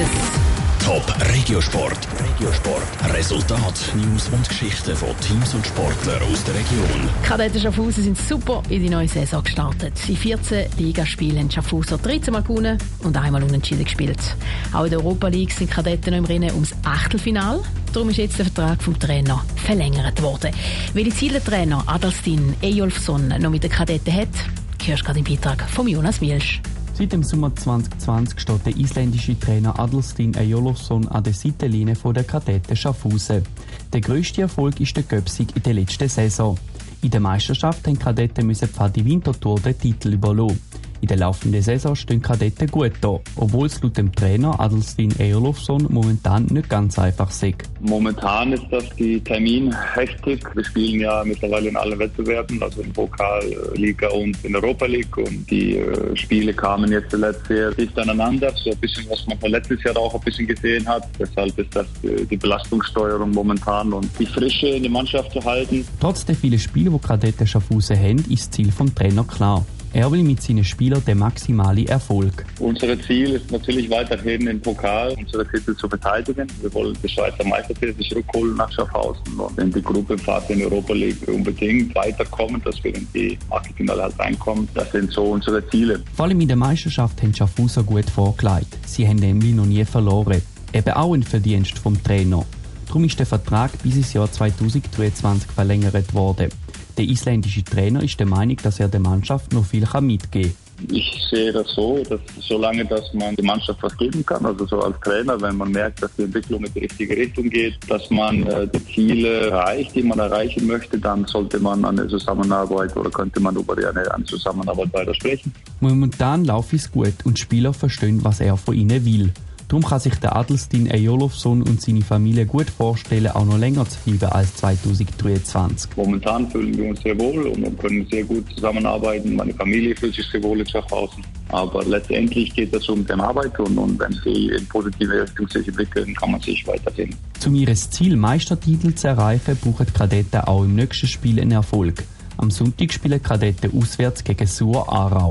es. Top Regiosport. Regiosport. Resultat, News und Geschichten von Teams und Sportlern aus der Region. Kadetten Schaffhausen sind super in die neue Saison gestartet. In 14 Ligaspielen haben Schaffhauser 13 Mal gewonnen und einmal unentschieden gespielt. Auch in der Europa League sind Kadetten noch im Rennen ums Achtelfinal. Darum ist jetzt der Vertrag vom Trainer verlängert worden. Welche Ziele der Trainer Adalstin Ejolfsson noch mit den Kadetten hat, hörst du gerade im Beitrag von Jonas Mielsch. Seit dem Sommer 2020 steht der isländische Trainer Adelstin Ejolofsson an der Seitenlinie der Kadetten Schaffhausen. Der grösste Erfolg ist der Göpsig in der letzten Saison. In der Meisterschaft haben Kadetten müssen die Winterthur den Titel überlassen. In der laufenden Saison stehen Kadetten gut da, obwohl es laut dem Trainer Adelstin Eolofsson momentan nicht ganz einfach ist. Momentan ist das die Terminhektik. Wir spielen ja mittlerweile in allen Wettbewerben, also in Pokal, Liga und in Europa League. Und die äh, Spiele kamen jetzt zuletzt sehr dicht aneinander. So ein bisschen, was man letztes Jahr auch ein bisschen gesehen hat. Deshalb ist das äh, die Belastungssteuerung momentan und die Frische in der Mannschaft zu halten. Trotz der vielen Spiele, die Kadetten Schaffhausen haben, ist das Ziel vom Trainer klar. Er will mit seinen Spielern den maximalen Erfolg. Unser Ziel ist natürlich weiterhin im Pokal unsere Titel zu verteidigen. Wir wollen die Schweizer Meistertitel zurückholen nach Schaffhausen und in die Gruppenphase in Europa League unbedingt weiterkommen, dass wir in die Achtelfinale halt reinkommen. Das sind so unsere Ziele. Vor allem in der Meisterschaft haben Schaffhauser gut vorgelegt. Sie haben nämlich noch nie verloren. Eben auch ein Verdienst vom Trainer. Darum ist der Vertrag bis ins Jahr 2023 verlängert worden. Der isländische Trainer ist der Meinung, dass er der Mannschaft noch viel mitgeben kann. Ich sehe das so, dass solange dass man der Mannschaft was geben kann, also so als Trainer, wenn man merkt, dass die Entwicklung in die richtige Richtung geht, dass man äh, die Ziele erreicht, die man erreichen möchte, dann sollte man an der Zusammenarbeit oder könnte man über eine, eine Zusammenarbeit weiter sprechen. Momentan laufe es gut und die Spieler verstehen, was er von ihnen will. Darum kann sich der Adelstin Ejolofsson und seine Familie gut vorstellen, auch noch länger zu bleiben als 2023. Momentan fühlen wir uns sehr wohl und können sehr gut zusammenarbeiten. Meine Familie fühlt sich sehr wohl in Schaffhausen. Aber letztendlich geht es um den Arbeit und, und wenn sie in positive Richtung sich entwickeln, kann man sich weiterhin. Um ihr Ziel Meistertitel zu erreichen, brauchen die Kadetten auch im nächsten Spiel einen Erfolg. Am Sonntag spielen Kadetten auswärts gegen Sur Aarau.